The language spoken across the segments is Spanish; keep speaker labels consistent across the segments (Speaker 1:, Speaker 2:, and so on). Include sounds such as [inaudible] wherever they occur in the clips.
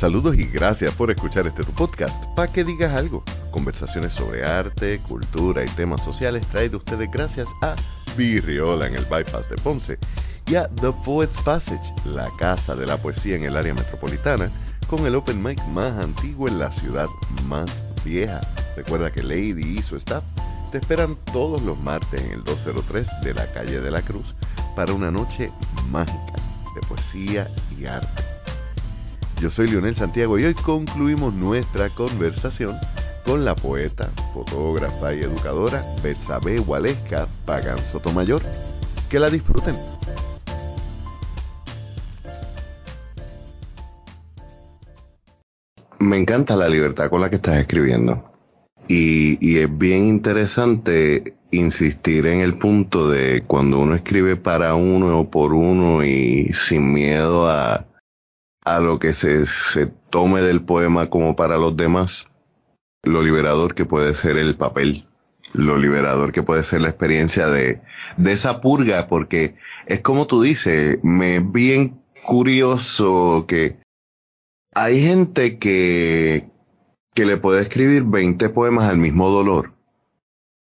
Speaker 1: Saludos y gracias por escuchar este tu podcast. Para que digas algo. Conversaciones sobre arte, cultura y temas sociales traído ustedes gracias a Virriola en el Bypass de Ponce y a The Poets Passage, la casa de la poesía en el área metropolitana, con el open mic más antiguo en la ciudad más vieja. Recuerda que Lady y su staff te esperan todos los martes en el 203 de la calle de la Cruz para una noche mágica de poesía y arte. Yo soy Leonel Santiago y hoy concluimos nuestra conversación con la poeta, fotógrafa y educadora Betsabe Waleska Pagan Sotomayor. Que la disfruten. Me encanta la libertad con la que estás escribiendo. Y, es bien interesante insistir en el punto de cuando uno escribe para uno o por uno y sin miedo a, a lo que se, se tome del poema como para los demás, lo liberador que puede ser el papel, lo liberador que puede ser la experiencia de, de esa purga, porque es como tú dices, me es bien curioso que hay gente que, que le puede escribir 20 poemas al mismo dolor.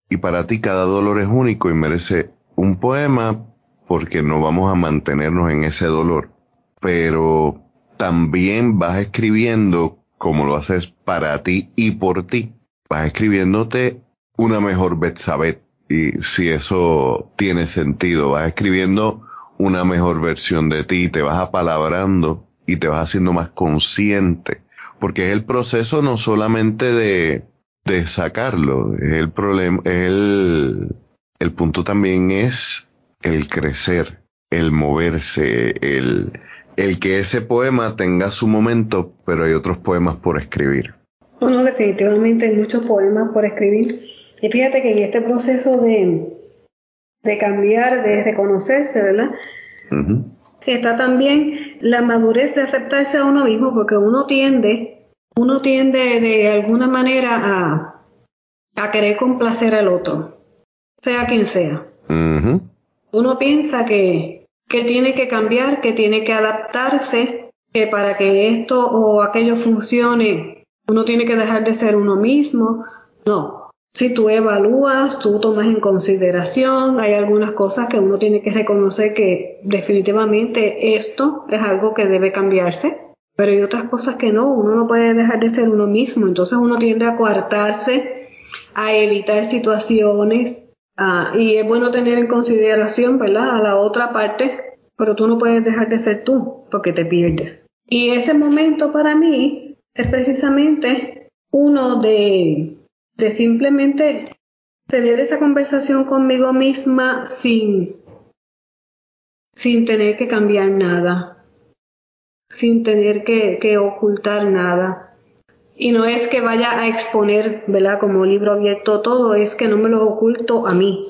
Speaker 1: Y para ti cada dolor es único y merece un poema porque no vamos a mantenernos en ese dolor. Pero también vas escribiendo como lo haces para ti y por ti. Vas escribiéndote una mejor Betsabet. Y si eso tiene sentido, vas escribiendo una mejor versión de ti, te vas apalabrando y te vas haciendo más consciente porque es el proceso no solamente de, de sacarlo, es el problema, el, el punto también es el crecer, el moverse, el, el que ese poema tenga su momento, pero hay otros poemas por escribir.
Speaker 2: Bueno, definitivamente hay muchos poemas por escribir. Y fíjate que en este proceso de, de cambiar, de reconocerse, ¿verdad? está también la madurez de aceptarse a uno mismo, porque uno tiende, uno tiende de alguna manera a, a querer complacer al otro, sea quien sea. Uno piensa que, que tiene que cambiar, que tiene que adaptarse, que para que esto o aquello funcione, uno tiene que dejar de ser uno mismo. No, si tú evalúas, tú tomas en consideración, hay algunas cosas que uno tiene que reconocer que definitivamente esto es algo que debe cambiarse, pero hay otras cosas que no, uno no puede dejar de ser uno mismo, entonces uno tiende a coartarse, a evitar situaciones, ah, y es bueno tener en consideración, ¿verdad?, a la otra parte, pero tú no puedes dejar de ser tú, porque te pierdes. Y este momento para mí es precisamente uno de de simplemente tener esa conversación conmigo misma sin, sin tener que cambiar nada, sin tener que, que ocultar nada. Y no es que vaya a exponer, ¿verdad? Como libro abierto todo, es que no me lo oculto a mí.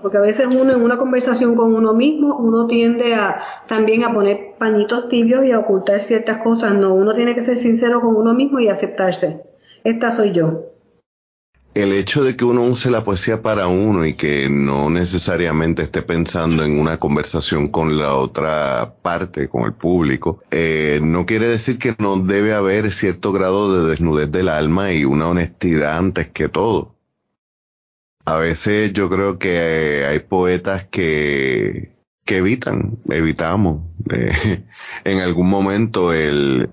Speaker 2: Porque a veces uno en una conversación con uno mismo, uno tiende a también a poner pañitos tibios y a ocultar ciertas cosas. No, uno tiene que ser sincero con uno mismo y aceptarse. Esta soy yo
Speaker 1: el hecho de que uno use la poesía para uno y que no necesariamente esté pensando en una conversación con la otra parte, con el público, eh, no quiere decir que no debe haber cierto grado de desnudez del alma y una honestidad antes que todo. A veces yo creo que hay poetas que, evitan, evitamos eh, [laughs] en algún momento el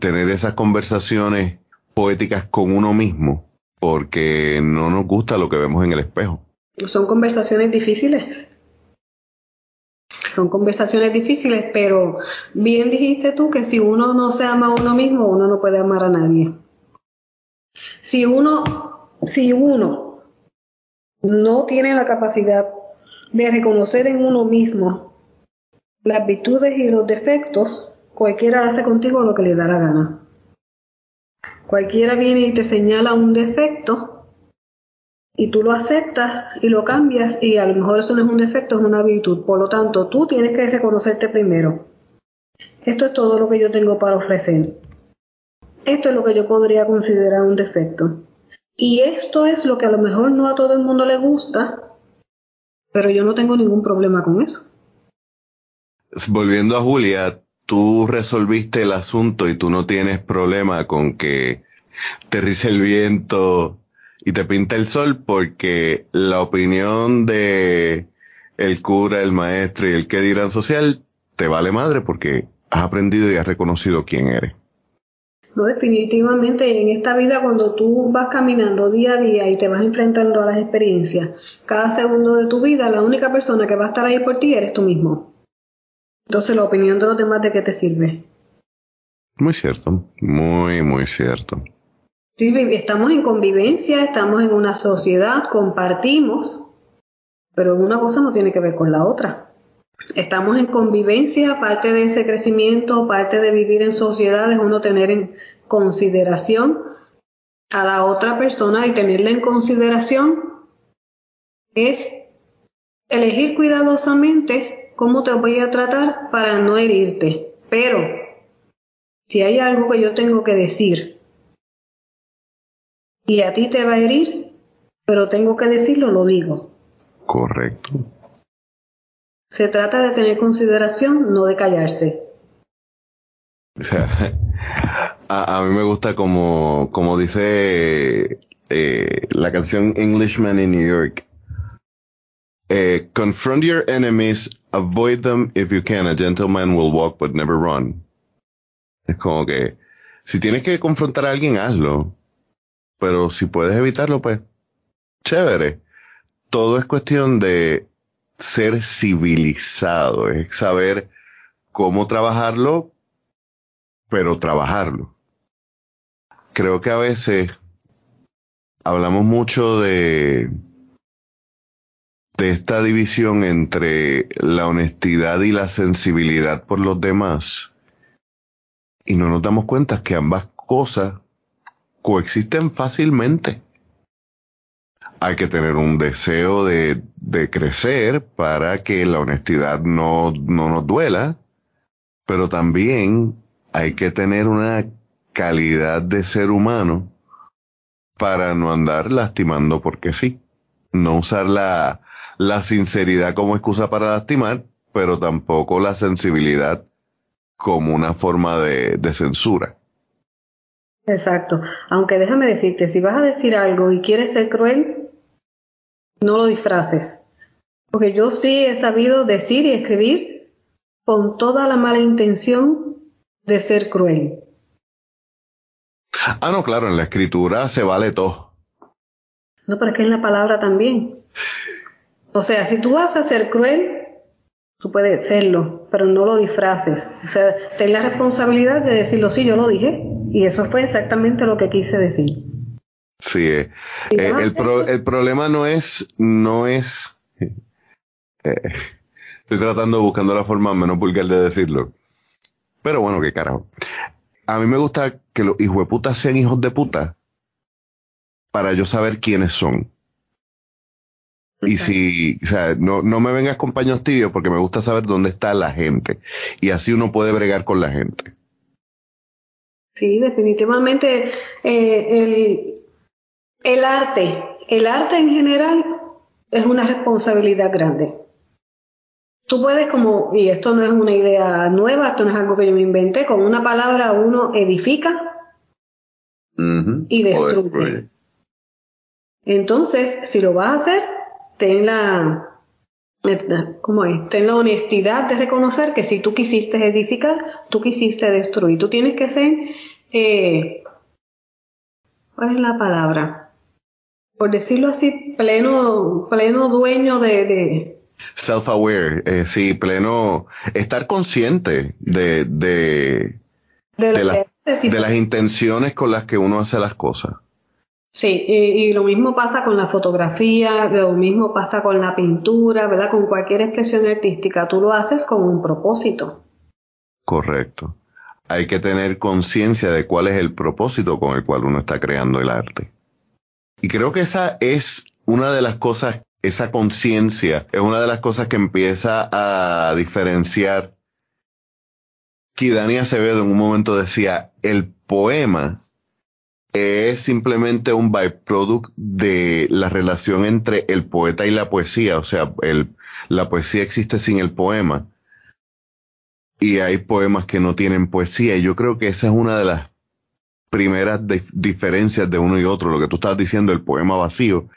Speaker 1: tener esas conversaciones poéticas con uno mismo porque no nos gusta lo que vemos en el espejo.
Speaker 2: Son conversaciones difíciles. Son conversaciones difíciles, pero bien dijiste tú que si uno no se ama a uno mismo, uno no puede amar a nadie. Si uno, si uno no tiene la capacidad de reconocer en uno mismo las virtudes y los defectos, cualquiera hace contigo lo que le da la gana. Cualquiera viene y te señala un defecto y tú lo aceptas y lo cambias y a lo mejor eso no es un defecto, es una virtud. Por lo tanto, tú tienes que reconocerte primero. Esto es todo lo que yo tengo para ofrecer. Esto es lo que yo podría considerar un defecto. Y esto es lo que a lo mejor no a todo el mundo le gusta, pero yo no tengo ningún problema con eso.
Speaker 1: Volviendo a Julia, tú resolviste el asunto y tú no tienes problema con que te rice el viento y te pinta el sol porque la opinión de el cura, el maestro y el que dirán social te vale madre porque has aprendido y has reconocido quién eres.
Speaker 2: No, definitivamente en esta vida cuando tú vas caminando día a día y te vas enfrentando a las experiencias, cada segundo de tu vida, la única persona que va a estar ahí por ti eres tú mismo. Entonces la opinión de los demás de qué te sirve.
Speaker 1: Muy cierto, muy, muy cierto.
Speaker 2: Sí, estamos en convivencia, estamos en una sociedad, compartimos, pero una cosa no tiene que ver con la otra. Estamos en convivencia, parte de ese crecimiento, parte de vivir en sociedad es uno tener en consideración a la otra persona y tenerla en consideración es elegir cuidadosamente cómo te voy a tratar para no herirte. Pero si hay algo que yo tengo que decir y a ti te va a herir, pero tengo que decirlo, lo digo.
Speaker 1: Correcto.
Speaker 2: Se trata de tener consideración, no de callarse.
Speaker 1: O sea, [laughs] a, mí me gusta como, como dice eh, la canción Englishman in New York. Eh, confront your enemies, avoid them if you can. A gentleman will walk but never run. Es como que si tienes que confrontar a alguien, hazlo. Pero si puedes evitarlo, pues chévere. Todo es cuestión de ser civilizado, es saber cómo trabajarlo, pero trabajarlo. Creo que a veces hablamos mucho de, de esta división entre la honestidad y la sensibilidad por los demás y no nos damos cuenta que ambas cosas coexisten fácilmente hay que tener un deseo de, crecer para que la honestidad no, no nos duela, pero también hay que tener una calidad de ser humano para no andar lastimando porque sí. No usar la, la sinceridad como excusa para lastimar, pero tampoco la sensibilidad como una forma de, de censura.
Speaker 2: Exacto. Aunque déjame decirte, si vas a decir algo y quieres ser cruel, no lo disfraces. Porque yo sí he sabido decir y escribir con toda la mala intención de ser cruel.
Speaker 1: Ah, no, claro, en la escritura se vale todo.
Speaker 2: No, pero es que en la palabra también. O sea, si tú vas a ser cruel, tú puedes serlo, pero no lo disfraces. O sea, ten la responsabilidad de decirlo, sí, yo lo dije, y eso fue exactamente lo que quise decir.
Speaker 1: Sí, eh, eh, el, el, problema no es, no es, eh, estoy tratando, buscando la forma menos vulgar de decirlo. Pero bueno, qué carajo. A mí me gusta que los hijos de puta sean hijos de puta para yo saber quiénes son. Y si, o sea, no, no me vengas con paños tibios porque me gusta saber dónde está la gente. Y así uno puede bregar con la gente.
Speaker 2: Sí, definitivamente el, el arte, el arte en general es una responsabilidad grande. Tú puedes como, y esto no es una idea nueva, esto no es algo que yo me inventé, con una palabra uno edifica y destruye. Entonces, si lo vas a hacer, ten la, ¿cómo es? Ten la honestidad de reconocer que si tú quisiste edificar, tú quisiste destruir. Tú tienes que ser, eh, ¿cuál es la palabra? por decirlo así, pleno, pleno dueño de...
Speaker 1: Self-aware, eh, sí, pleno, estar consciente de, de, de, las intenciones con las que uno hace las cosas.
Speaker 2: Sí, y, lo mismo pasa con la fotografía, lo mismo pasa con la pintura, ¿verdad? Con cualquier expresión artística, tú lo haces con un propósito.
Speaker 1: Correcto. Hay que tener conciencia de cuál es el propósito con el cual uno está creando el arte. Y creo que esa es una de las cosas, esa conciencia, es una de las cosas que empieza a diferenciar. Dani Acevedo en un momento decía, el poema es simplemente un byproduct de la relación entre el poeta y la poesía, o sea, el, la poesía existe sin el poema. y hay poemas que no tienen poesía. Y yo creo que esa es una de las primeras diferencias de uno y otro, lo que tú estás diciendo, el poema vacío,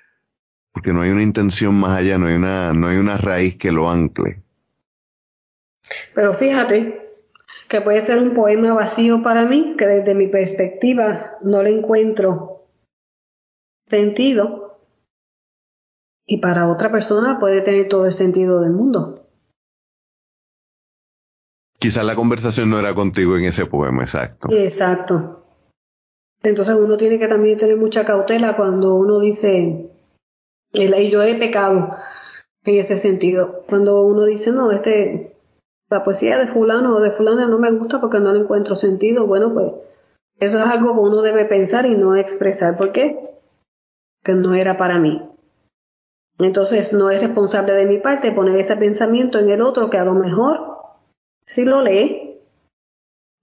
Speaker 1: porque no hay una intención más allá, no hay una, no hay una raíz que lo ancle.
Speaker 2: Pero fíjate que puede ser un poema vacío para mí, que desde mi perspectiva no le encuentro sentido, y para otra persona puede tener todo el sentido del mundo.
Speaker 1: Quizás la conversación no era contigo en ese poema, exacto.
Speaker 2: Exacto. Entonces uno tiene que también tener mucha cautela cuando uno dice, y yo he pecado en ese sentido. Cuando uno dice, no, este, la poesía de fulano o de fulana no me gusta porque no le encuentro sentido, bueno, pues eso es algo que uno debe pensar y no expresar. ¿Por qué? Que no era para mí. Entonces no es responsable de mi parte poner ese pensamiento en el otro que a lo mejor si lo lee,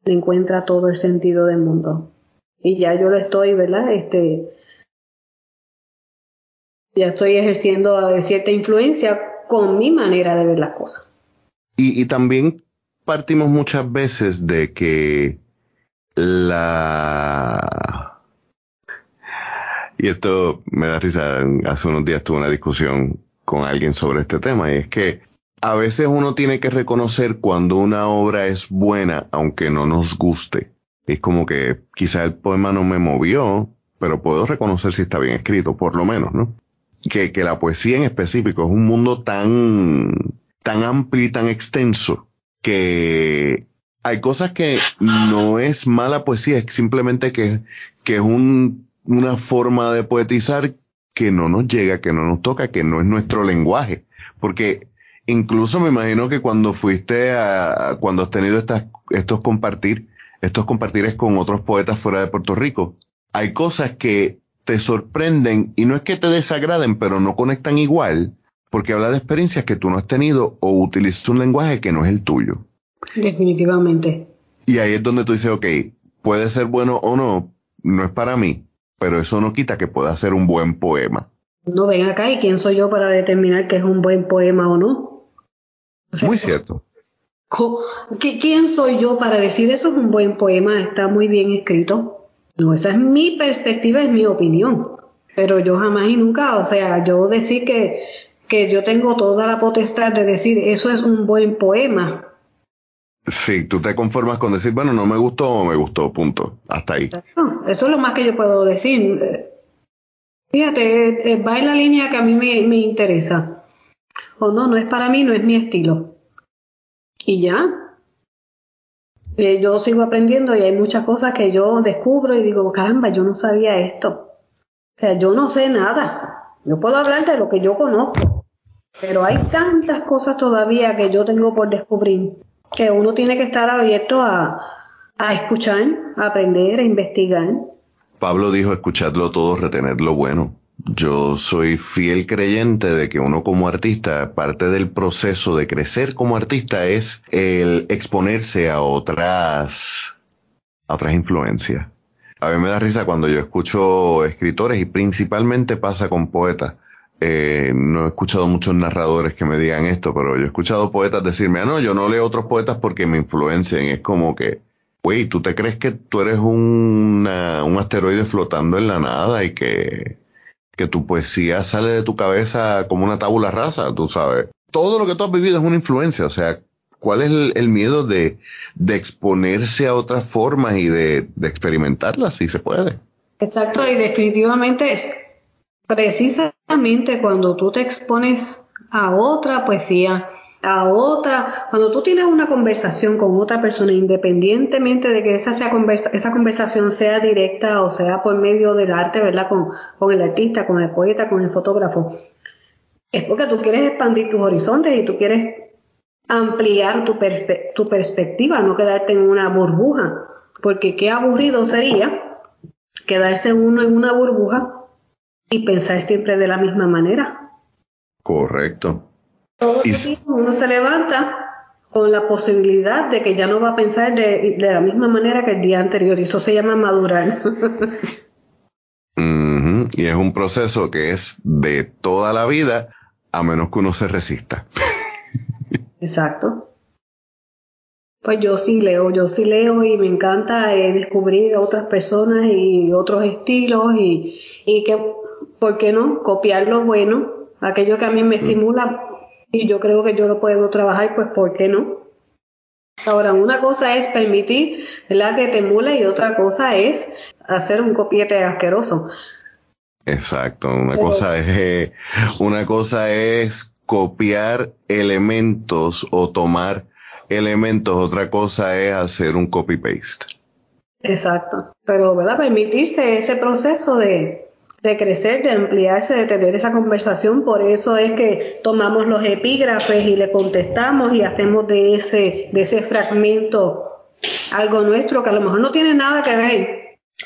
Speaker 2: le encuentra todo el sentido del mundo. Y ya yo lo estoy, ¿verdad? Este, ya estoy ejerciendo cierta influencia con mi manera de ver las cosas.
Speaker 1: Y, también partimos muchas veces de que la... Y esto me da risa, hace unos días tuve una discusión con alguien sobre este tema y es que a veces uno tiene que reconocer cuando una obra es buena, aunque no nos guste. Es como que quizá el poema no me movió, pero puedo reconocer si está bien escrito, por lo menos, ¿no? Que, que la poesía en específico es un mundo tan, tan amplio y tan extenso que hay cosas que no es mala poesía, es simplemente que, que es un, una forma de poetizar que no nos llega, que no nos toca, que no es nuestro lenguaje. Porque Incluso me imagino que cuando fuiste a, cuando has tenido estas, estos compartir, estos compartires con otros poetas fuera de Puerto Rico, hay cosas que te sorprenden y no es que te desagraden, pero no conectan igual, porque habla de experiencias que tú no has tenido o utilizas un lenguaje que no es el tuyo.
Speaker 2: Definitivamente.
Speaker 1: Y ahí es donde tú dices, ok, puede ser bueno o no, no es para mí, pero eso no quita que pueda ser un buen poema.
Speaker 2: No ven acá y quién soy yo para determinar que es un buen poema o no.
Speaker 1: Muy cierto.
Speaker 2: ¿Quién soy yo para decir eso es un buen poema, está muy bien escrito? No, esa es mi perspectiva, es mi opinión. Pero yo jamás y nunca, o sea, yo decir que, que yo tengo toda la potestad de decir eso es un buen poema.
Speaker 1: Sí, tú te conformas con decir, bueno, no me gustó o me gustó, punto. Hasta ahí.
Speaker 2: eso es lo más que yo puedo decir. Fíjate, eh, va en la línea que a mí me, me interesa o no, no es para mí, no es mi estilo. Y ya. Eh, yo sigo aprendiendo y hay muchas cosas que yo descubro y digo, caramba, yo no sabía esto. O sea, yo no sé nada. Yo puedo hablar de lo que yo conozco, pero hay tantas cosas todavía que yo tengo por descubrir que uno tiene que estar abierto a, escuchar, a aprender, a investigar.
Speaker 1: Pablo dijo escuchadlo todo, retener lo bueno. Yo soy fiel creyente de que uno como artista, parte del proceso de crecer como artista es el exponerse a otras, a otras influencias. A mí me da risa cuando yo escucho escritores y principalmente pasa con poetas. Eh, no he escuchado muchos narradores que me digan esto, pero yo he escuchado poetas decirme, ah, no, yo no leo otros poetas porque me influencien. Es como que, güey, ¿tú te crees que tú eres un asteroide flotando en la nada y que que tu poesía sale de tu cabeza como una tabula rasa, tú sabes. Todo lo que tú has vivido es una influencia, o sea, ¿cuál es el, miedo de, de, exponerse a otras formas y de, de experimentarlas si se puede?
Speaker 2: Exacto, y definitivamente, precisamente cuando tú te expones a otra poesía, a otra, cuando tú tienes una conversación con otra persona, independientemente de que esa, esa conversación sea directa o sea por medio del arte, ¿verdad? Con, con el artista, con el poeta, con el fotógrafo, es porque tú quieres expandir tus horizontes y tú quieres ampliar tu, tu perspectiva, no quedarte en una burbuja, porque qué aburrido sería quedarse uno en una burbuja y pensar siempre de la misma manera.
Speaker 1: Correcto.
Speaker 2: Todo uno se levanta con la posibilidad de que ya no va a pensar de, la misma manera que el día anterior, y eso se llama madurar. [laughs]
Speaker 1: Y es un proceso que es de toda la vida, a menos que uno se resista.
Speaker 2: Exacto. Pues yo sí leo, yo sí leo y me encanta eh, descubrir otras personas y otros estilos y, y que, ¿por qué no? Copiar lo bueno, aquello que a mí me mm. estimula y yo creo que yo lo puedo trabajar, pues ¿por qué no? Ahora, una cosa es permitir la que te y otra cosa es hacer un copiete asqueroso.
Speaker 1: Exacto, una cosa es una cosa es copiar elementos o tomar elementos, otra cosa es hacer un copy paste.
Speaker 2: Exacto, pero ¿verdad? permitirse ese proceso de, de crecer, de ampliarse, de tener esa conversación. Por eso es que tomamos los epígrafes y le contestamos y hacemos de ese, de ese fragmento algo nuestro que a lo mejor no tiene nada que ver.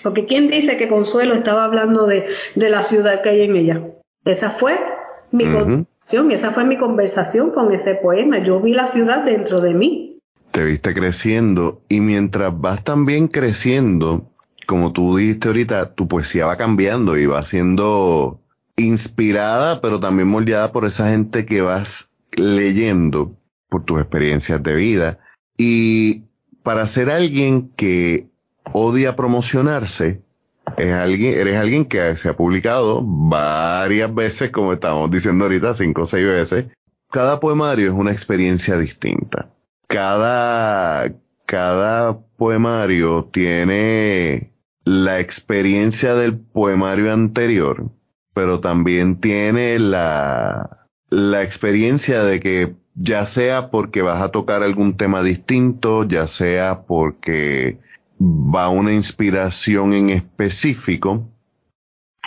Speaker 2: Porque ¿quién dice que Consuelo estaba hablando de, de la ciudad que hay en ella? Esa fue mi conversación, esa fue mi conversación con ese poema. Yo vi la ciudad dentro de mí.
Speaker 1: Te viste creciendo y mientras vas también creciendo, como tú dijiste ahorita, tu poesía va cambiando y va siendo inspirada, pero también moldeada por esa gente que vas leyendo, por tus experiencias de vida. Y para ser alguien que odia promocionarse, es alguien, eres alguien que se ha publicado varias veces, como estamos diciendo ahorita, cinco o seis veces. Cada poemario es una experiencia distinta. Cada, cada poemario tiene la experiencia del poemario anterior, pero también tiene la, la experiencia de que ya sea porque vas a tocar algún tema distinto, ya sea porque va una inspiración en específico,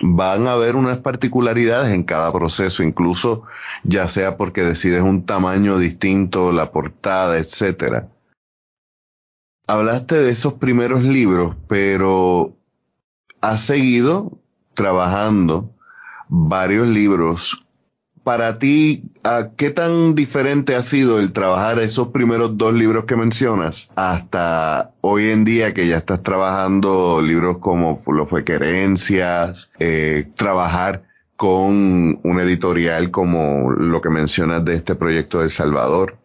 Speaker 1: van a haber unas particularidades en cada proceso, incluso ya sea porque decides un tamaño distinto, la portada, etcétera hablaste de esos primeros libros, pero has seguido trabajando varios libros. Para ti, ¿qué tan diferente ha sido el trabajar esos primeros dos libros que mencionas hasta hoy en día que ya estás trabajando libros como lo fue Querencias, eh, trabajar con un editorial como lo que mencionas de este proyecto de Salvador?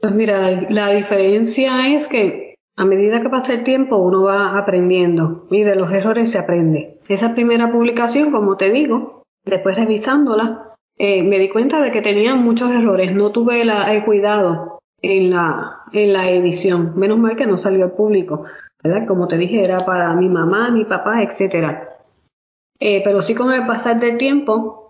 Speaker 2: Pues mira, la, diferencia es que a medida que pasa el tiempo uno va aprendiendo y de los errores se aprende. Esa primera publicación, como te digo, después revisándola, eh, me di cuenta de que tenía muchos errores. No tuve el cuidado en la, en la edición. Menos mal que no salió al público. ¿verdad? Como te dije, era para mi mamá, mi papá, etcétera. Eh, pero sí con el pasar del tiempo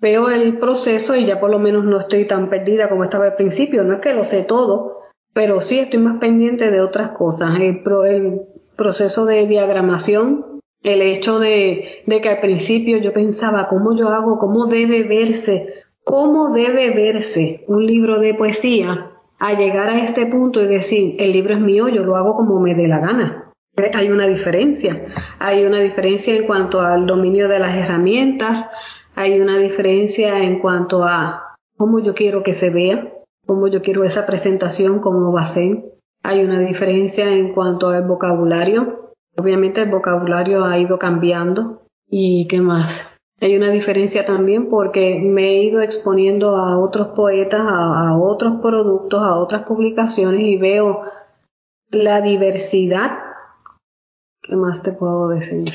Speaker 2: veo el proceso y ya por lo menos no estoy tan perdida como estaba al principio. No es que lo sé todo, pero sí estoy más pendiente de otras cosas. El, el proceso de diagramación, el hecho de, de, que al principio yo pensaba cómo yo hago, cómo debe verse, cómo debe verse un libro de poesía a llegar a este punto y decir, el libro es mío, yo lo hago como me dé la gana. Hay una diferencia. Hay una diferencia en cuanto al dominio de las herramientas, hay una diferencia en cuanto a cómo yo quiero que se vea, cómo yo quiero esa presentación, cómo va a ser. Hay una diferencia en cuanto al vocabulario. Obviamente el vocabulario ha ido cambiando. ¿Y qué más? Hay una diferencia también porque me he ido exponiendo a otros poetas, a, a otros productos, a otras publicaciones y veo la diversidad. ¿Qué más te puedo decir?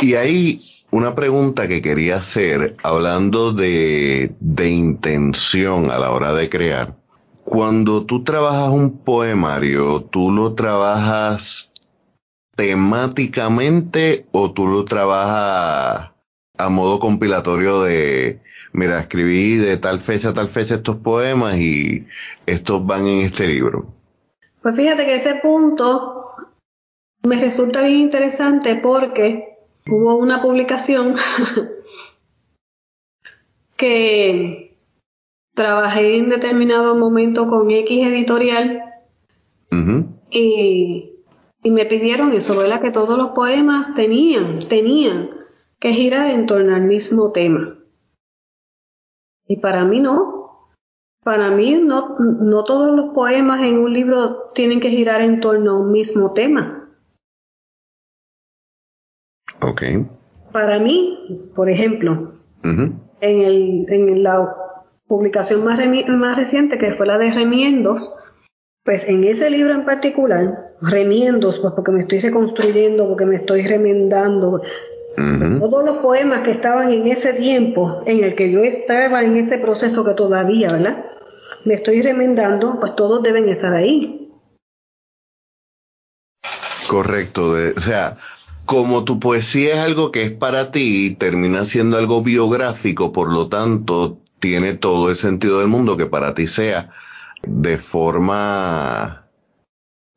Speaker 1: Y ahí una pregunta que quería hacer, hablando de, de intención a la hora de crear. Cuando tú trabajas un poemario, ¿tú lo trabajas temáticamente o tú lo trabajas a modo compilatorio de, mira, escribí de tal fecha a tal fecha estos poemas y estos van en este libro?
Speaker 2: Pues fíjate que ese punto me resulta bien interesante porque hubo una publicación [laughs] que trabajé en determinado momento con X editorial y, y, me pidieron eso, ¿verdad? Que todos los poemas tenían, tenían que girar en torno al mismo tema. Y para mí no. Para mí no, no todos los poemas en un libro tienen que girar en torno a un mismo tema.
Speaker 1: Ok.
Speaker 2: Para mí, por ejemplo, en, el, en la publicación más, más reciente, que fue la de Remiendos, Pues en ese libro en particular, remiendos, pues porque me estoy reconstruyendo, porque me estoy remendando, todos los poemas que estaban en ese tiempo, en el que yo estaba en ese proceso que todavía, ¿verdad? Me estoy remendando, pues todos deben estar ahí.
Speaker 1: Correcto, o sea, como tu poesía es algo que es para ti, termina siendo algo biográfico, por lo tanto, tiene todo el sentido del mundo que para ti sea de forma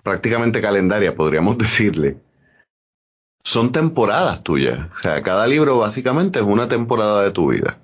Speaker 1: prácticamente calendaria, podríamos [laughs] decirle. Son temporadas tuyas. O sea, cada libro básicamente es una temporada de tu vida.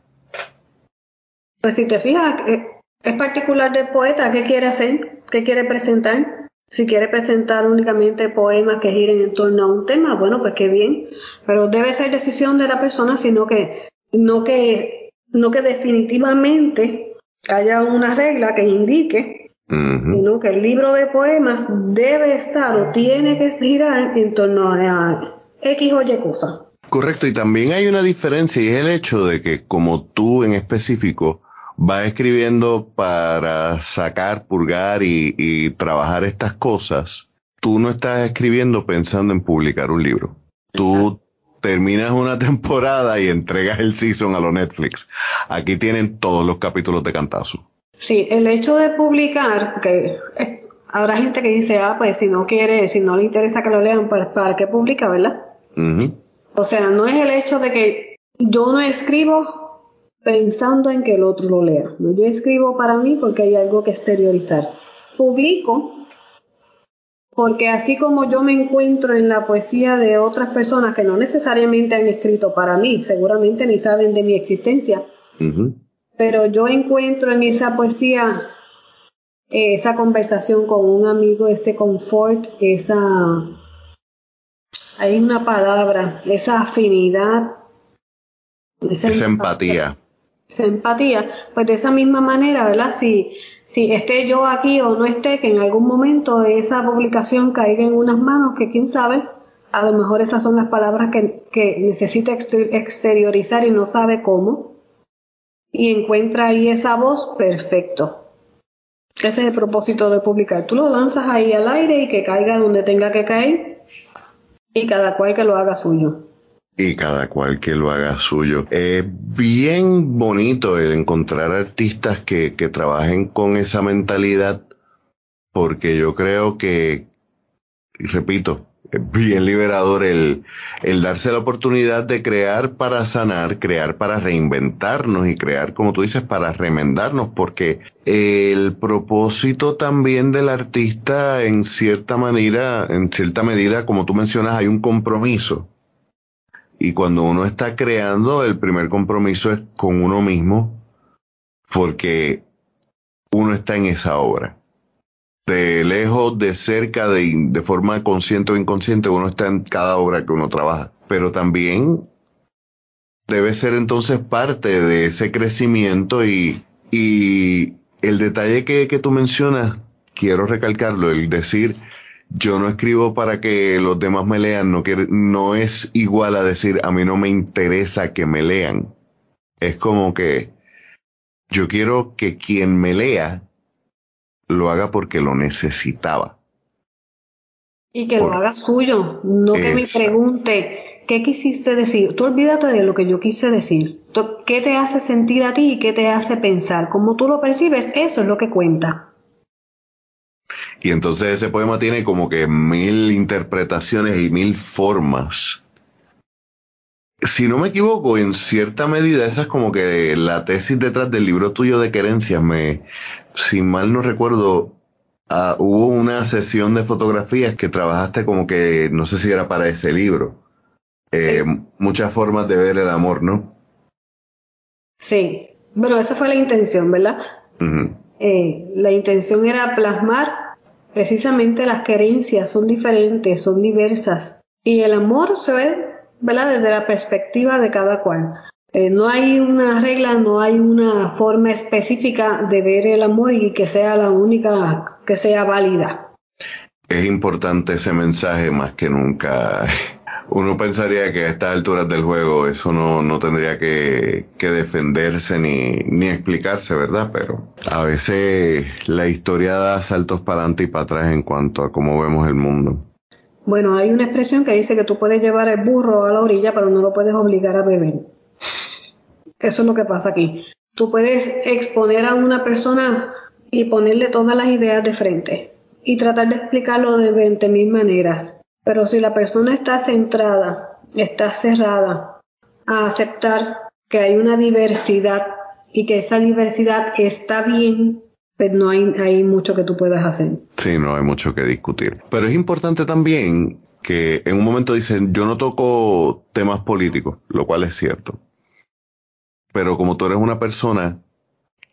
Speaker 2: Pues si te fijas, eh, es particular del poeta, ¿qué quiere hacer? ¿Qué quiere presentar? Si quiere presentar únicamente poemas que giren en torno a un tema, bueno, pues qué bien. Pero debe ser decisión de la persona, sino que no que no que definitivamente haya una regla que indique, sino que el libro de poemas debe estar o tiene que girar en torno a X o Y cosa.
Speaker 1: Correcto, y también hay una diferencia y es el hecho de que como tú en específico vas escribiendo para sacar, purgar y, trabajar estas cosas, tú no estás escribiendo pensando en publicar un libro. Tú terminas una [laughs] temporada y entregas el season a los Netflix. Aquí tienen todos los capítulos de Cantazo.
Speaker 2: Sí, el hecho de publicar, que habrá gente que dice, ah, pues si no quiere, si no le interesa que lo lean, pues para qué publica, ¿verdad? O sea, no es el hecho de que yo no escribo pensando en que el otro lo lea. Yo escribo para mí porque hay algo que exteriorizar. Publico porque así como yo me encuentro en la poesía de otras personas que no necesariamente han escrito para mí, seguramente ni saben de mi existencia, pero yo encuentro en esa poesía eh, esa conversación con un amigo, ese confort, esa... Hay una palabra, esa afinidad.
Speaker 1: Esa, empatía.
Speaker 2: Esa empatía. Pues de esa misma manera, ¿verdad? Si, si esté yo aquí o no esté, que en algún momento esa publicación caiga en unas manos, que quién sabe, a lo mejor esas son las palabras que, que necesita exteriorizar y no sabe cómo y encuentra ahí esa voz, perfecto. Ese es el propósito de publicar. Tú lo lanzas ahí al aire y que caiga donde tenga que caer y cada cual que lo haga suyo.
Speaker 1: Y cada cual que lo haga suyo. Es bien bonito el encontrar artistas que, que trabajen con esa mentalidad porque yo creo que, repito, bien liberador el, el darse la oportunidad de crear para sanar, crear para reinventarnos y crear, como tú dices, para remendarnos, porque el propósito también del artista en cierta manera, en cierta medida, como tú mencionas, hay un compromiso. Y cuando uno está creando, el primer compromiso es con uno mismo, porque uno está en esa obra de lejos, de cerca, de, de forma consciente o inconsciente, uno está en cada obra que uno trabaja. Pero también debe ser entonces parte de ese crecimiento y, y el detalle que, que tú mencionas, quiero recalcarlo, el decir, yo no escribo para que los demás me lean, no, no es igual a decir, a mí no me interesa que me lean. Es como que yo quiero que quien me lea lo haga porque lo necesitaba.
Speaker 2: Y que lo haga suyo, no que me pregunte, ¿qué quisiste decir? Tú olvídate de lo que yo quise decir. ¿Qué te hace sentir a ti y qué te hace pensar? Como tú lo percibes, eso es lo que cuenta.
Speaker 1: Y entonces ese poema tiene como que mil interpretaciones y mil formas. Si no me equivoco, en cierta medida esa es como que la tesis detrás del libro tuyo de querencias. Me, si mal no recuerdo, ah, hubo una sesión de fotografías que trabajaste como que, no sé si era para ese libro. Eh, muchas formas de ver el amor, ¿no?
Speaker 2: Sí, bueno, esa fue la intención, ¿verdad? Eh, la intención era plasmar precisamente las querencias, son diferentes, son diversas. Y el amor se ve, ¿verdad? Desde la perspectiva de cada cual. Eh, no hay una regla, no hay una forma específica de ver el amor y que sea la única que sea válida.
Speaker 1: Es importante ese mensaje más que nunca. Uno pensaría que a estas alturas del juego eso no, no tendría que, que defenderse ni, ni explicarse, ¿verdad? Pero a veces la historia da saltos para adelante y para atrás en cuanto a cómo vemos el mundo.
Speaker 2: Bueno, hay una expresión que dice que tú puedes llevar el burro a la orilla, pero no lo puedes obligar a beber. Eso es lo que pasa aquí. Tú puedes exponer a una persona y ponerle todas las ideas de frente y tratar de explicarlo de 20.000 maneras. Pero si la persona está centrada, está cerrada a aceptar que hay una diversidad y que esa diversidad está bien, pues no hay, hay mucho que tú puedas hacer.
Speaker 1: Sí, no hay mucho que discutir. Pero es importante también que en un momento dicen, yo no toco temas políticos, lo cual es cierto. Pero como tú eres una persona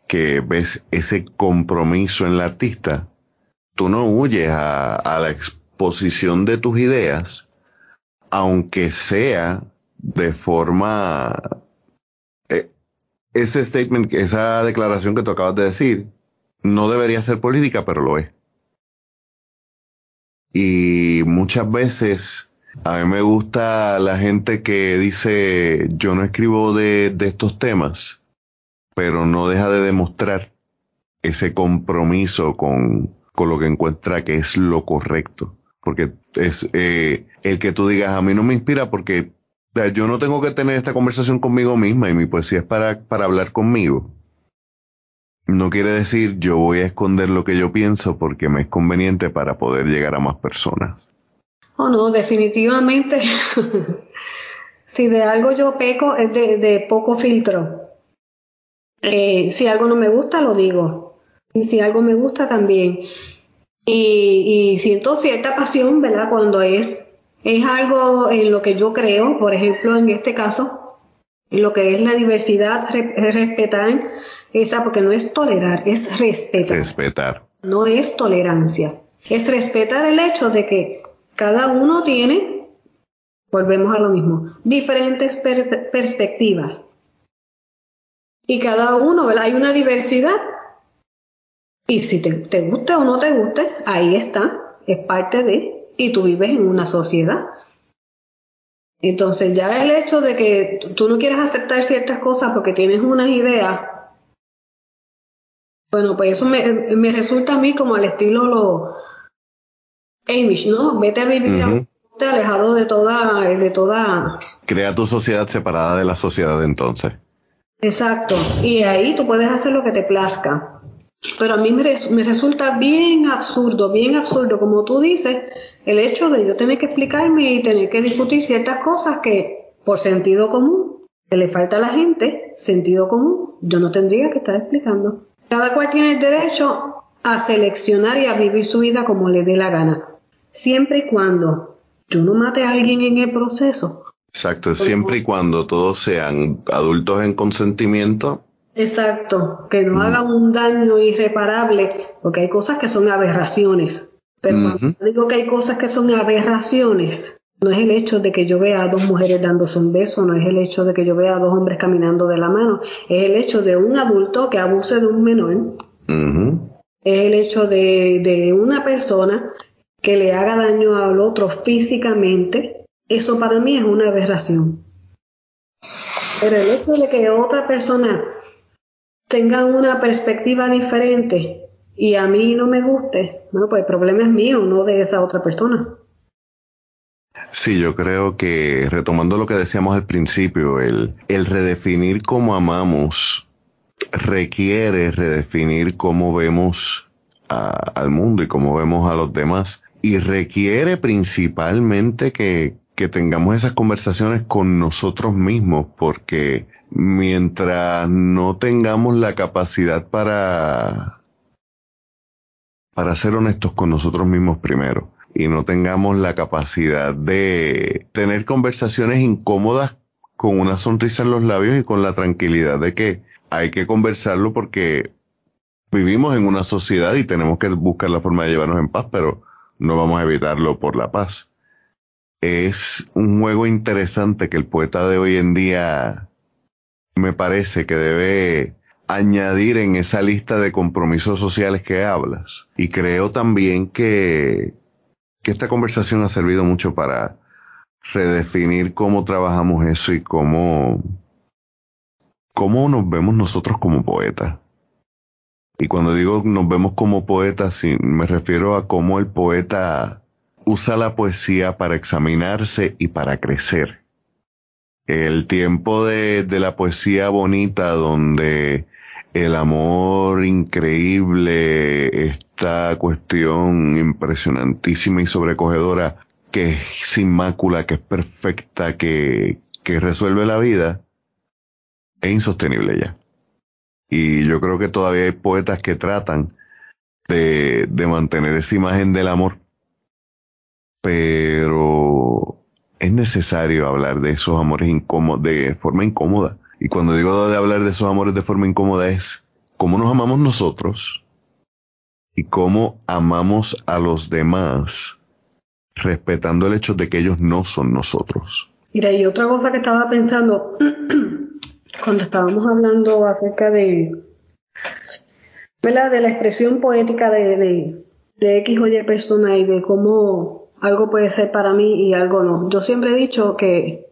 Speaker 1: que ves ese compromiso en la artista, tú no huyes a, la de tus ideas, aunque sea de forma... Eh, ese statement, esa declaración que tú acabas de decir, no debería ser política, pero lo es. Y muchas veces a mí me gusta la gente que dice, yo no escribo de, de estos temas, pero no deja de demostrar ese compromiso con, con lo que encuentra que es lo correcto. Porque es eh, el que tú digas, a mí no me inspira porque yo no tengo que tener esta conversación conmigo misma y mi poesía es para, para hablar conmigo. No quiere decir yo voy a esconder lo que yo pienso porque me es conveniente para poder llegar a más personas.
Speaker 2: Oh, no, definitivamente. [laughs] si de algo yo peco es de, poco filtro. Eh, si algo no me gusta, lo digo. Y si algo me gusta, también. Y, siento cierta pasión, ¿verdad? Cuando es, es algo en lo que yo creo, por ejemplo, en este caso, lo que es la diversidad, respetar esa, porque no es tolerar, es respetar.
Speaker 1: Respetar.
Speaker 2: No es tolerancia. Es respetar el hecho de que cada uno tiene, volvemos a lo mismo, diferentes perspectivas. Y cada uno, ¿verdad? Hay una diversidad y si te, te guste o no te guste, ahí está, es parte de, y tú vives en una sociedad. Entonces ya el hecho de que tú no quieras aceptar ciertas cosas porque tienes unas ideas, bueno, pues eso me, me resulta a mí como al estilo lo Amish, ¿no? Vete a vivir alejado de toda, de toda...
Speaker 1: Crea tu sociedad separada de la sociedad de entonces.
Speaker 2: Exacto, y ahí tú puedes hacer lo que te plazca. Pero a mí me, resulta bien absurdo, bien absurdo, como tú dices, el hecho de yo tener que explicarme y tener que discutir ciertas cosas que, por sentido común, que le falta a la gente, sentido común, yo no tendría que estar explicando. Cada cual tiene el derecho a seleccionar y a vivir su vida como le dé la gana, siempre y cuando yo no mate a alguien en el proceso.
Speaker 1: Exacto, siempre y cuando todos sean adultos en consentimiento
Speaker 2: Exacto, que no haga un daño irreparable, porque hay cosas que son aberraciones. Pero cuando digo que hay cosas que son aberraciones, no es el hecho de que yo vea a dos mujeres dándose un beso, no es el hecho de que yo vea a dos hombres caminando de la mano, es el hecho de un adulto que abuse de un menor, es el hecho de, de una persona que le haga daño al otro físicamente, eso para mí es una aberración. Pero el hecho de que otra persona tengan una perspectiva diferente y a mí no me guste, bueno, pues el problema es mío, no de esa otra persona.
Speaker 1: Sí, yo creo que retomando lo que decíamos al principio, el, el redefinir cómo amamos requiere redefinir cómo vemos al mundo y cómo vemos a los demás. Y requiere principalmente que, que tengamos esas conversaciones con nosotros mismos, porque mientras no tengamos la capacidad para, para ser honestos con nosotros mismos primero y no tengamos la capacidad de tener conversaciones incómodas con una sonrisa en los labios y con la tranquilidad de que hay que conversarlo porque vivimos en una sociedad y tenemos que buscar la forma de llevarnos en paz, pero no vamos a evitarlo por la paz. Es un juego interesante que el poeta de hoy en día me parece que debe añadir en esa lista de compromisos sociales que hablas. Y creo también que, que esta conversación ha servido mucho para redefinir cómo trabajamos eso y cómo, cómo nos vemos nosotros como poetas. Y cuando digo nos vemos como poetas, me refiero a cómo el poeta usa la poesía para examinarse y para crecer. El tiempo de, de la poesía bonita donde el amor increíble, esta cuestión impresionantísima y sobrecogedora que es sin mácula, que es perfecta, que, que resuelve la vida, es insostenible ya. Y yo creo que todavía hay poetas que tratan de, de mantener esa imagen del amor. Pero es necesario hablar de esos amores de forma incómoda. Y cuando digo de hablar de esos amores de forma incómoda es cómo nos amamos nosotros y cómo amamos a los demás, respetando el hecho de que ellos no son nosotros.
Speaker 2: Mira, y otra cosa que estaba pensando [clears throat] cuando estábamos hablando acerca de, de la expresión poética de, de, de X o Y persona y de cómo algo puede ser para mí y algo no. Yo siempre he dicho que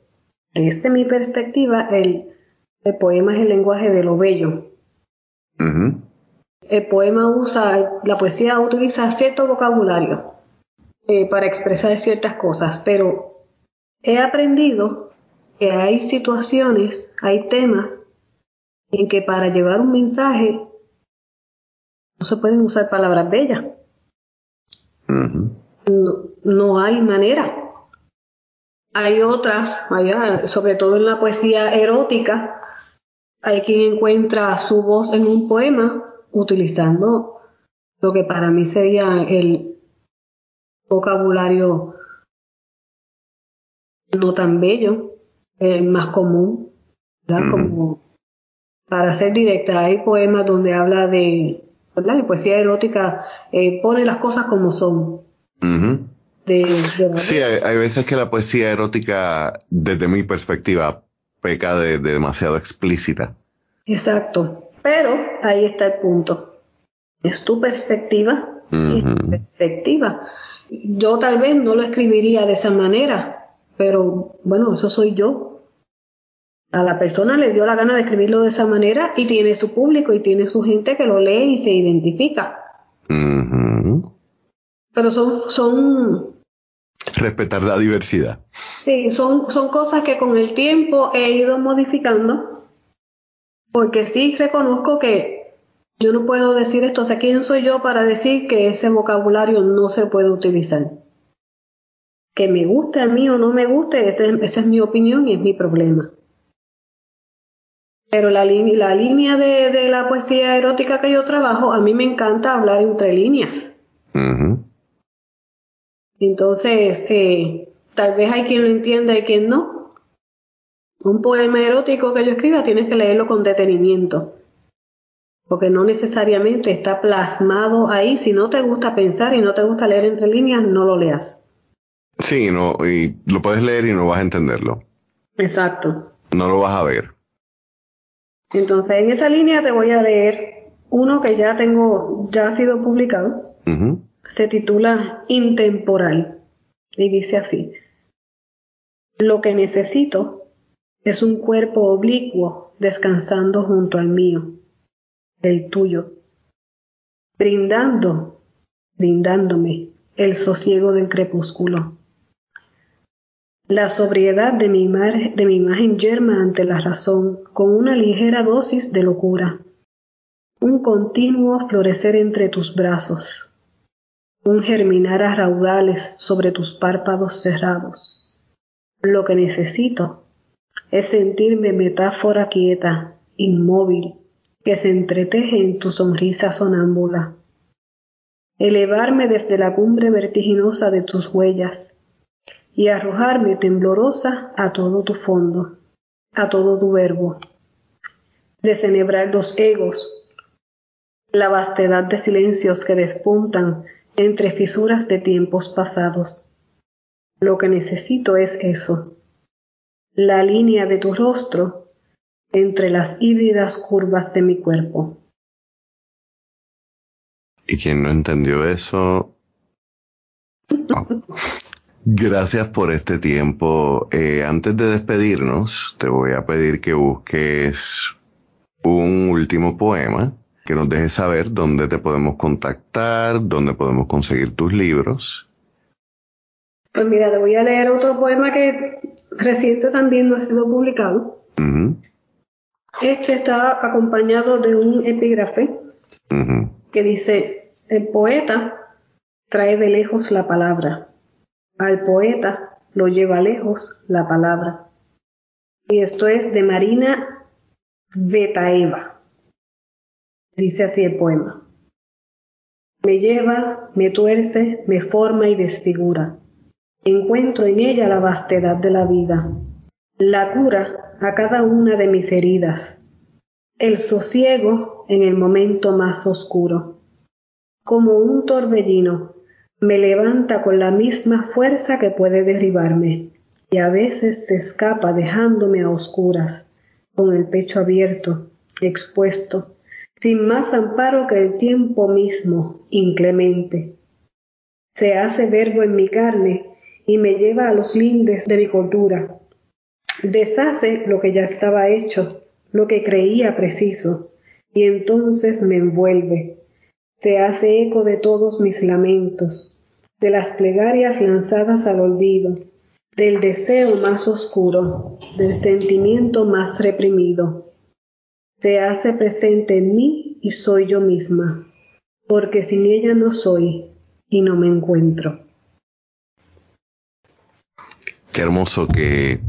Speaker 2: desde mi perspectiva el, el poema es el lenguaje de lo bello. El poema usa, la poesía utiliza cierto vocabulario eh, para expresar ciertas cosas, pero he aprendido que hay situaciones, hay temas en que para llevar un mensaje no se pueden usar palabras bellas. no, hay manera. Hay otras, sobre todo en la poesía erótica, hay quien encuentra su voz en un poema utilizando lo que para mí sería el vocabulario no tan bello, el más común, Como para ser directa, hay poemas donde habla de, ¿verdad? de poesía erótica, eh, pone las cosas como son.
Speaker 1: Sí, hay, veces que la poesía erótica, desde mi perspectiva, peca de, demasiado explícita.
Speaker 2: Exacto, pero ahí está el punto. Es tu perspectiva y tu perspectiva. Yo tal vez no lo escribiría de esa manera, pero bueno, eso soy yo. A la persona le dio la gana de escribirlo de esa manera y tiene su público y tiene su gente que lo lee y se identifica. Pero son, son...
Speaker 1: Respetar la diversidad.
Speaker 2: Sí, son, son cosas que con el tiempo he ido modificando. Porque sí reconozco que yo no puedo decir esto. O sea, ¿quién soy yo para decir que ese vocabulario no se puede utilizar? que me guste a mí o no me guste, esa es mi opinión y es mi problema. Pero la, la línea de, la poesía erótica que yo trabajo, a mí me encanta hablar entre líneas. Entonces, eh, tal vez hay quien lo entienda y quien no. Un poema erótico que yo escriba tienes que leerlo con detenimiento, porque no necesariamente está plasmado ahí. Si no te gusta pensar y no te gusta leer entre líneas, no lo leas.
Speaker 1: Sí, no, y lo puedes leer y no vas a entenderlo.
Speaker 2: Exacto.
Speaker 1: No lo vas a ver.
Speaker 2: Entonces, en esa línea te voy a leer uno que ya tengo, ya ha sido publicado. Se titula Intemporal y dice así. Lo que necesito es un cuerpo oblicuo descansando junto al mío, el tuyo, brindando, brindándome el sosiego del crepúsculo la sobriedad de mi, imagen yerma ante la razón con una ligera dosis de locura. Un continuo florecer entre tus brazos. Un germinar a raudales sobre tus párpados cerrados. Lo que necesito es sentirme metáfora quieta, inmóvil, que se entreteje en tu sonrisa sonámbula. Elevarme desde la cumbre vertiginosa de tus huellas y arrojarme temblorosa a todo tu fondo, a todo tu verbo. Desenebrar dos egos, la vastedad de silencios que despuntan entre fisuras de tiempos pasados. Lo que necesito es eso, la línea de tu rostro entre las híbridas curvas de mi cuerpo.
Speaker 1: Y quien no entendió eso... [laughs] Gracias por este tiempo. Eh, antes de despedirnos, te voy a pedir que busques un último poema, que nos dejes saber dónde te podemos contactar, dónde podemos conseguir tus libros.
Speaker 2: Pues mira, te voy a leer otro poema que reciente también no ha sido publicado. Este está acompañado de un epígrafe que dice, el poeta trae de lejos la palabra, al poeta lo lleva lejos la palabra. Y esto es de Marina Vetaeva. Dice así el poema. Me lleva, me tuerce, me forma y desfigura. Encuentro en ella la vastedad de la vida, la cura a cada una de mis heridas, el sosiego en el momento más oscuro. Como un torbellino, me levanta con la misma fuerza que puede derribarme, y a veces se escapa dejándome a oscuras, con el pecho abierto, expuesto, sin más amparo que el tiempo mismo, inclemente. Se hace verbo en mi carne y me lleva a los lindes de mi cordura. Deshace lo que ya estaba hecho, lo que creía preciso, y entonces me envuelve. Se hace eco de todos mis lamentos, de las plegarias lanzadas al olvido, del deseo más oscuro, del sentimiento más reprimido se hace presente en mí y soy yo misma, porque sin ella no soy y no me encuentro.
Speaker 1: Qué hermoso que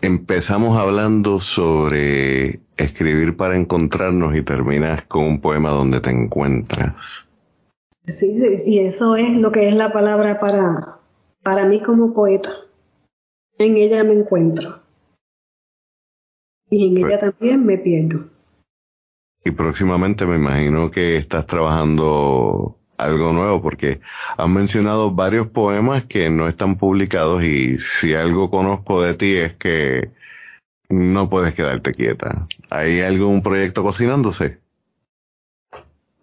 Speaker 1: empezamos hablando sobre escribir para encontrarnos y terminas con un poema donde te encuentras.
Speaker 2: Sí, y eso es lo que es la palabra para, para mí como poeta. En ella me encuentro. Y en ella pues también me pierdo.
Speaker 1: Y próximamente me imagino que estás trabajando algo nuevo porque has mencionado varios poemas que no están publicados y si algo conozco de ti es que no puedes quedarte quieta. ¿Hay algún proyecto cocinándose?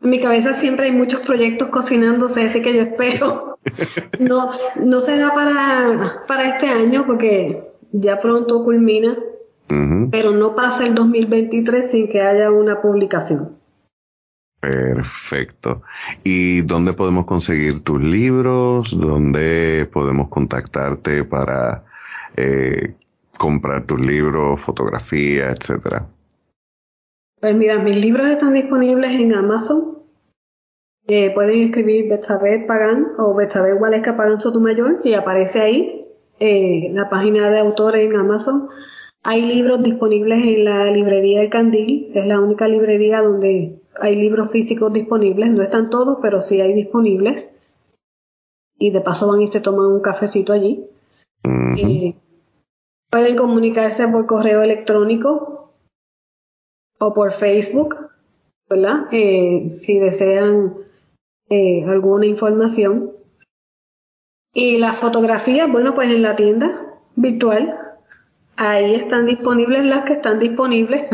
Speaker 2: En mi cabeza siempre hay muchos proyectos cocinándose, así que yo espero. [laughs] No, no será para, para este año porque ya pronto culmina pero no pasa el 2023 sin que haya una publicación.
Speaker 1: Perfecto. ¿Y dónde podemos conseguir tus libros? ¿Dónde podemos contactarte para eh, comprar tus libros, fotografía, etcétera?
Speaker 2: Pues mira, mis libros están disponibles en Amazon. Eh, pueden escribir Betsabe Pagán o Betsabe Gualesca Pagán Sotomayor y aparece ahí eh, la página de autores en Amazon. Hay libros disponibles en la librería El Candil, es la única librería donde hay libros físicos disponibles, no están todos, pero sí hay disponibles. Y de paso van y se toman un cafecito allí. Eh, pueden comunicarse por correo electrónico o por Facebook, ¿verdad? Eh, si desean eh, alguna información. Y las fotografías, bueno, pues en la tienda virtual Ahí están disponibles las que están disponibles.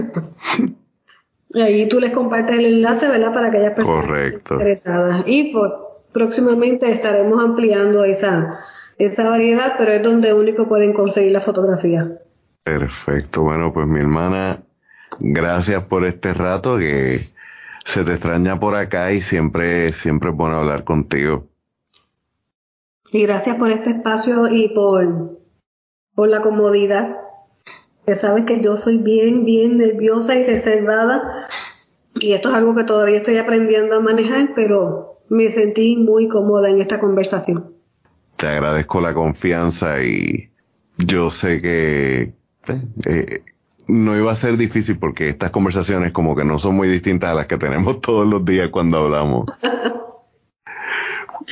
Speaker 2: y [laughs] ahí tú les compartes el enlace, ¿verdad? Para aquellas personas interesadas. Y pues, próximamente estaremos ampliando esa, esa variedad, pero es donde único pueden conseguir la fotografía.
Speaker 1: Perfecto. Bueno, pues mi hermana, gracias por este rato que se te extraña por acá y siempre, siempre es bueno hablar contigo.
Speaker 2: Y gracias por este espacio y por, por la comodidad que sabes que yo soy bien, bien nerviosa y reservada. Y esto es algo que todavía estoy aprendiendo a manejar, pero me sentí muy cómoda en esta conversación.
Speaker 1: Te agradezco la confianza y yo sé que eh, eh, no iba a ser difícil porque estas conversaciones como que no son muy distintas a las que tenemos [laughs] todos los días cuando hablamos. [laughs]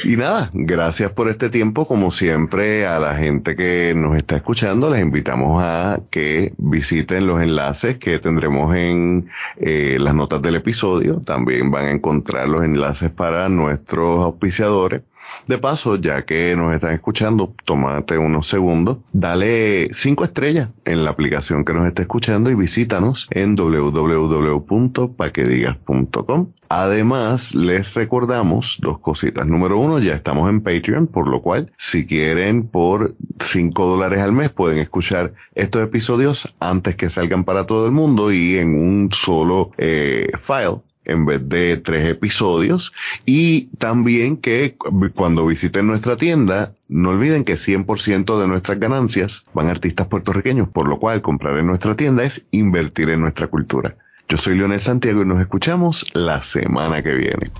Speaker 1: Y nada, gracias por este tiempo. Como siempre, a la gente que nos está escuchando, les invitamos a que visiten los enlaces que tendremos en eh, las notas del episodio. También van a encontrar los enlaces para nuestros auspiciadores De paso, ya que nos están escuchando, tómate unos segundos, dale cinco estrellas en la aplicación que nos está escuchando y visítanos en www.paquedigas.com. Además, les recordamos dos cositas. Número uno, ya estamos en Patreon, por lo cual, si quieren por cinco dólares al mes, pueden escuchar estos episodios antes que salgan para todo el mundo y en un solo eh, file en vez de tres episodios. Y también que cuando visiten nuestra tienda, no olviden que 100% de nuestras ganancias van a artistas puertorriqueños, por lo cual comprar en nuestra tienda es invertir en nuestra cultura. Yo soy Leonel Santiago y nos escuchamos la semana que viene.